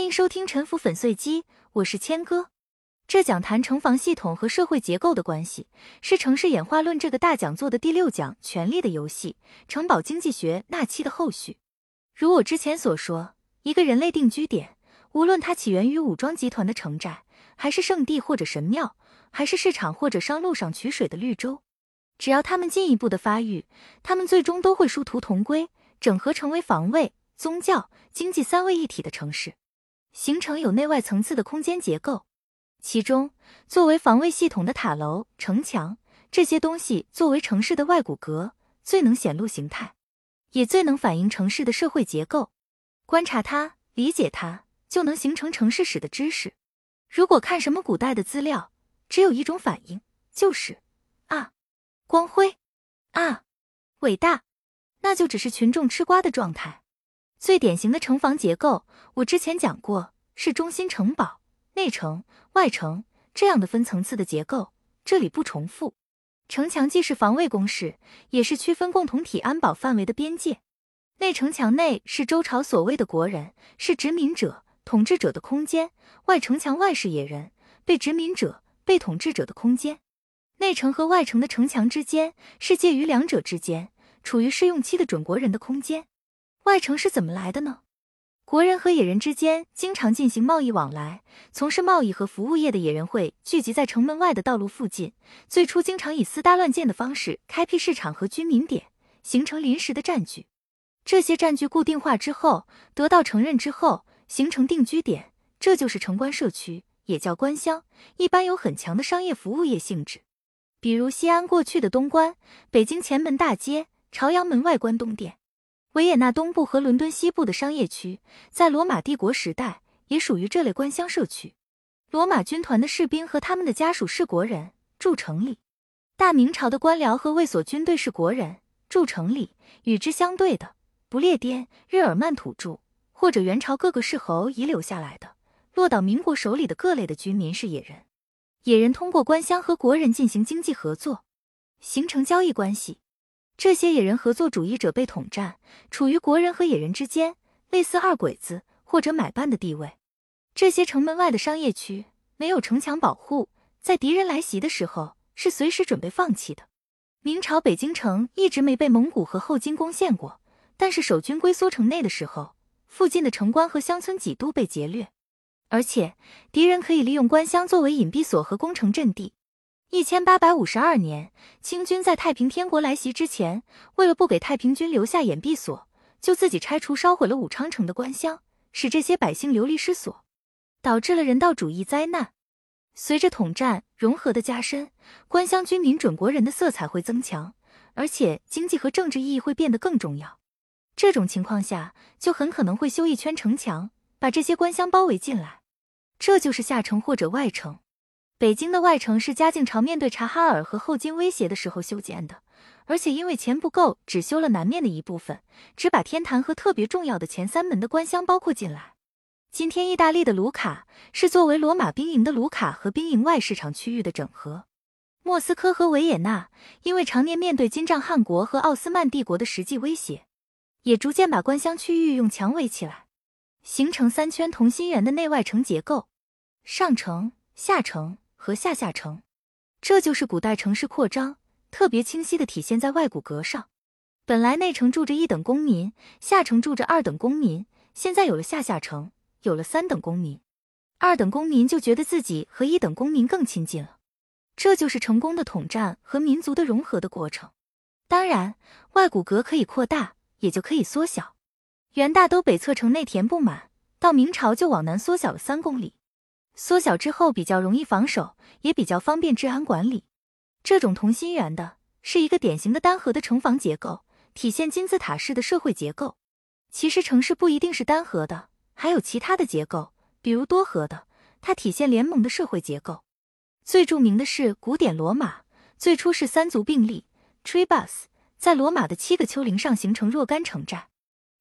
欢迎收听《沉浮粉碎机》，我是谦哥。这讲谈城防系统和社会结构的关系，是城市演化论这个大讲座的第六讲《权力的游戏：城堡经济学》那期的后续。如我之前所说，一个人类定居点，无论它起源于武装集团的城寨，还是圣地或者神庙，还是市场或者商路上取水的绿洲，只要他们进一步的发育，他们最终都会殊途同归，整合成为防卫、宗教、经济三位一体的城市。形成有内外层次的空间结构，其中作为防卫系统的塔楼、城墙这些东西，作为城市的外骨骼，最能显露形态，也最能反映城市的社会结构。观察它，理解它，就能形成城市史的知识。如果看什么古代的资料，只有一种反应，就是啊，光辉啊，伟大，那就只是群众吃瓜的状态。最典型的城防结构，我之前讲过，是中心城堡、内城、外城这样的分层次的结构，这里不重复。城墙既是防卫工事，也是区分共同体安保范围的边界。内城墙内是周朝所谓的国人，是殖民者、统治者的空间；外城墙外是野人，被殖民者、被统治者的空间。内城和外城的城墙之间，是介于两者之间，处于试用期的准国人的空间。外城是怎么来的呢？国人和野人之间经常进行贸易往来，从事贸易和服务业的野人会聚集在城门外的道路附近。最初经常以私搭乱建的方式开辟市场和居民点，形成临时的占据。这些占据固定化之后，得到承认之后，形成定居点，这就是城关社区，也叫关乡。一般有很强的商业服务业性质，比如西安过去的东关、北京前门大街、朝阳门外关东店。维也纳东部和伦敦西部的商业区，在罗马帝国时代也属于这类官乡社区。罗马军团的士兵和他们的家属是国人，住城里；大明朝的官僚和卫所军队是国人，住城里。与之相对的，不列颠、日耳曼土著，或者元朝各个世侯遗留下来的、落到民国手里的各类的居民是野人。野人通过官乡和国人进行经济合作，形成交易关系。这些野人合作主义者被统战，处于国人和野人之间，类似二鬼子或者买办的地位。这些城门外的商业区没有城墙保护，在敌人来袭的时候是随时准备放弃的。明朝北京城一直没被蒙古和后金攻陷过，但是守军龟缩城内的时候，附近的城关和乡村几度被劫掠，而且敌人可以利用关乡作为隐蔽所和攻城阵地。一千八百五十二年，清军在太平天国来袭之前，为了不给太平军留下掩蔽所，就自己拆除烧毁了武昌城的关乡，使这些百姓流离失所，导致了人道主义灾难。随着统战融合的加深，关乡军民准国人的色彩会增强，而且经济和政治意义会变得更重要。这种情况下，就很可能会修一圈城墙，把这些官乡包围进来，这就是下城或者外城。北京的外城是嘉靖朝面对察哈尔和后金威胁的时候修建的，而且因为钱不够，只修了南面的一部分，只把天坛和特别重要的前三门的关乡包括进来。今天意大利的卢卡是作为罗马兵营的卢卡和兵营外市场区域的整合。莫斯科和维也纳因为常年面对金帐汗国和奥斯曼帝国的实际威胁，也逐渐把关乡区域用墙围起来，形成三圈同心圆的内外城结构，上城、下城。和下下城，这就是古代城市扩张特别清晰的体现在外骨骼上。本来内城住着一等公民，下城住着二等公民，现在有了下下城，有了三等公民，二等公民就觉得自己和一等公民更亲近了。这就是成功的统战和民族的融合的过程。当然，外骨骼可以扩大，也就可以缩小。元大都北侧城内填不满，到明朝就往南缩小了三公里。缩小之后比较容易防守，也比较方便治安管理。这种同心圆的是一个典型的单核的城防结构，体现金字塔式的社会结构。其实城市不一定是单核的，还有其他的结构，比如多核的，它体现联盟的社会结构。最著名的是古典罗马，最初是三足并立 （tribus），在罗马的七个丘陵上形成若干城寨，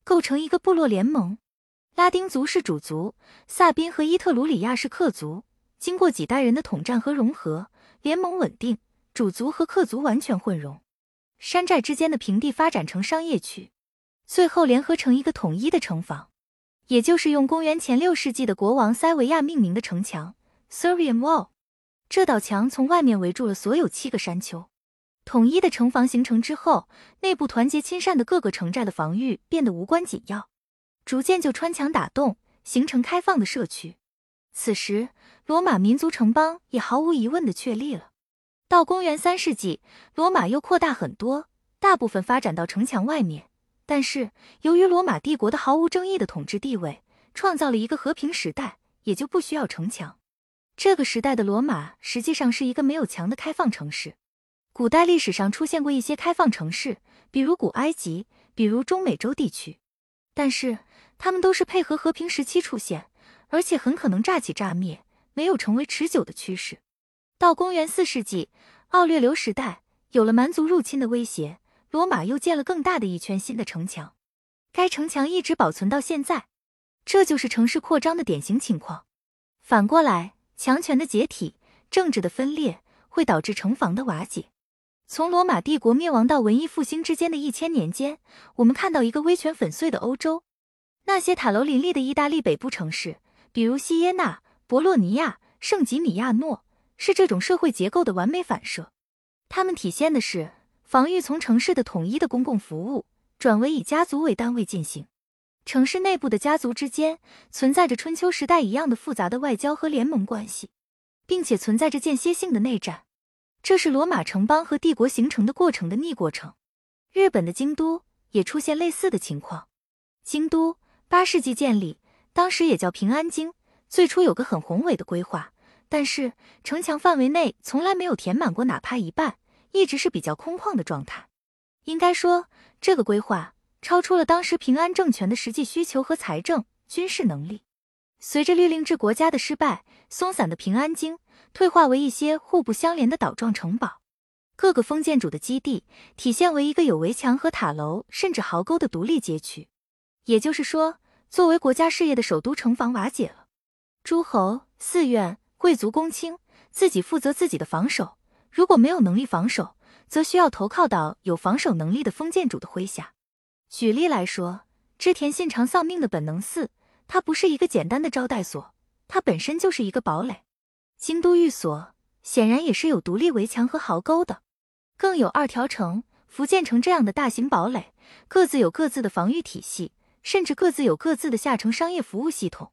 构成一个部落联盟。拉丁族是主族，萨宾和伊特鲁里亚是客族。经过几代人的统战和融合，联盟稳定，主族和客族完全混融。山寨之间的平地发展成商业区，最后联合成一个统一的城防。也就是用公元前六世纪的国王塞维亚命名的城墙 Servian Wall。这道墙从外面围住了所有七个山丘。统一的城防形成之后，内部团结亲善的各个城寨的防御变得无关紧要，逐渐就穿墙打洞，形成开放的社区。此时，罗马民族城邦也毫无疑问的确立了。到公元三世纪，罗马又扩大很多，大部分发展到城墙外面。但是，由于罗马帝国的毫无争议的统治地位，创造了一个和平时代，也就不需要城墙。这个时代的罗马实际上是一个没有墙的开放城市。古代历史上出现过一些开放城市，比如古埃及，比如中美洲地区，但是他们都是配合和平时期出现，而且很可能炸起炸灭，没有成为持久的趋势。到公元四世纪，奥略流时代，有了蛮族入侵的威胁，罗马又建了更大的一圈新的城墙，该城墙一直保存到现在，这就是城市扩张的典型情况。反过来，强权的解体、政治的分裂，会导致城防的瓦解。从罗马帝国灭亡到文艺复兴之间的一千年间，我们看到一个威权粉碎的欧洲。那些塔楼林立的意大利北部城市，比如锡耶纳、博洛尼亚、圣吉米亚诺，是这种社会结构的完美反射。它们体现的是防御从城市的统一的公共服务，转为以家族为单位进行。城市内部的家族之间存在着春秋时代一样的复杂的外交和联盟关系，并且存在着间歇性的内战。这是罗马城邦和帝国形成的过程的逆过程。日本的京都也出现类似的情况。京都八世纪建立，当时也叫平安京。最初有个很宏伟的规划，但是城墙范围内从来没有填满过哪怕一半，一直是比较空旷的状态。应该说，这个规划超出了当时平安政权的实际需求和财政、军事能力。随着律令制国家的失败，松散的平安京。退化为一些互不相连的岛状城堡，各个封建主的基地体现为一个有围墙和塔楼，甚至壕沟的独立街区。也就是说，作为国家事业的首都城防瓦解了，诸侯、寺院、贵族、公卿自己负责自己的防守，如果没有能力防守，则需要投靠到有防守能力的封建主的麾下。举例来说，织田信长丧命的本能寺，它不是一个简单的招待所，它本身就是一个堡垒。京都寓所显然也是有独立围墙和壕沟的，更有二条城、福建城这样的大型堡垒，各自有各自的防御体系，甚至各自有各自的下城商业服务系统。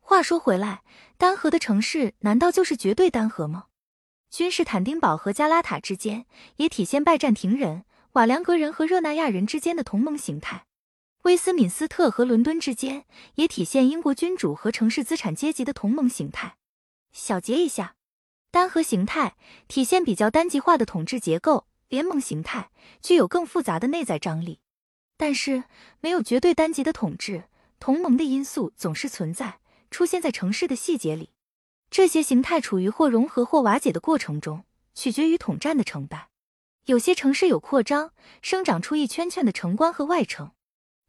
话说回来，单核的城市难道就是绝对单核吗？君士坦丁堡和加拉塔之间也体现拜占庭人、瓦良格人和热那亚人之间的同盟形态，威斯敏斯特和伦敦之间也体现英国君主和城市资产阶级的同盟形态。小结一下，单核形态体现比较单极化的统治结构，联盟形态具有更复杂的内在张力。但是没有绝对单极的统治，同盟的因素总是存在，出现在城市的细节里。这些形态处于或融合或瓦解的过程中，取决于统战的成败。有些城市有扩张，生长出一圈圈的城关和外城；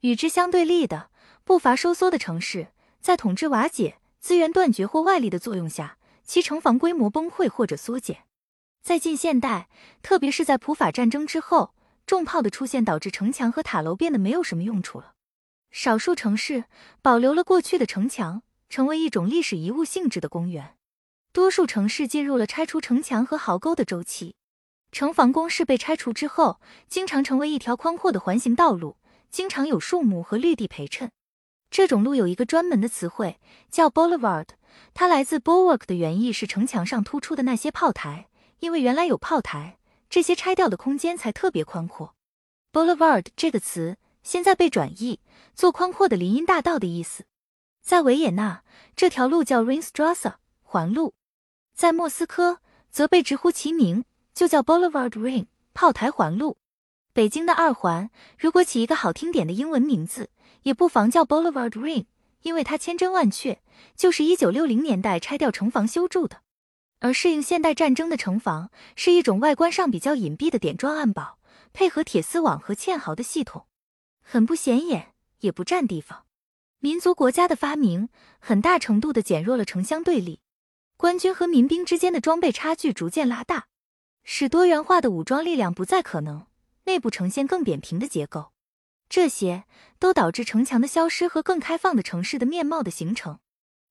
与之相对立的，步伐收缩的城市，在统治瓦解。资源断绝或外力的作用下，其城防规模崩溃或者缩减。在近现代，特别是在普法战争之后，重炮的出现导致城墙和塔楼变得没有什么用处了。少数城市保留了过去的城墙，成为一种历史遗物性质的公园。多数城市进入了拆除城墙和壕沟的周期。城防工事被拆除之后，经常成为一条宽阔的环形道路，经常有树木和绿地陪衬。这种路有一个专门的词汇叫 boulevard，它来自 bulwark 的原意是城墙上突出的那些炮台，因为原来有炮台，这些拆掉的空间才特别宽阔。boulevard 这个词现在被转译做宽阔的林荫大道的意思。在维也纳，这条路叫 Ringstrasse 环路；在莫斯科，则被直呼其名，就叫 Boulevard Ring 炮台环路。北京的二环，如果起一个好听点的英文名字。也不妨叫 Boulevard Ring，因为它千真万确，就是一九六零年代拆掉城防修筑的。而适应现代战争的城防，是一种外观上比较隐蔽的点状暗堡，配合铁丝网和堑壕的系统，很不显眼，也不占地方。民族国家的发明，很大程度的减弱了城乡对立，官军和民兵之间的装备差距逐渐拉大，使多元化的武装力量不再可能，内部呈现更扁平的结构。这些都导致城墙的消失和更开放的城市的面貌的形成，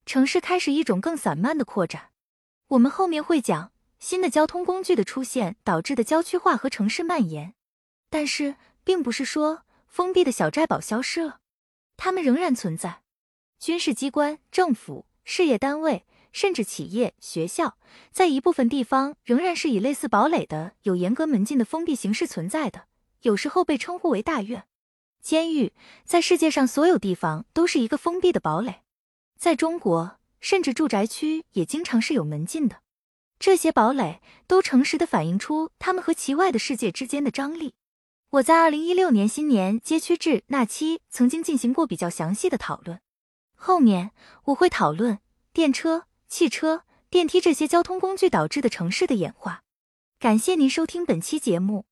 城市开始一种更散漫的扩展。我们后面会讲新的交通工具的出现导致的郊区化和城市蔓延，但是并不是说封闭的小寨堡消失了，它们仍然存在。军事机关、政府、事业单位。甚至企业、学校，在一部分地方仍然是以类似堡垒的有严格门禁的封闭形式存在的，有时候被称呼为大院、监狱。在世界上，所有地方都是一个封闭的堡垒。在中国，甚至住宅区也经常是有门禁的。这些堡垒都诚实的反映出他们和其外的世界之间的张力。我在二零一六年新年街区制那期曾经进行过比较详细的讨论，后面我会讨论电车。汽车、电梯这些交通工具导致的城市的演化。感谢您收听本期节目。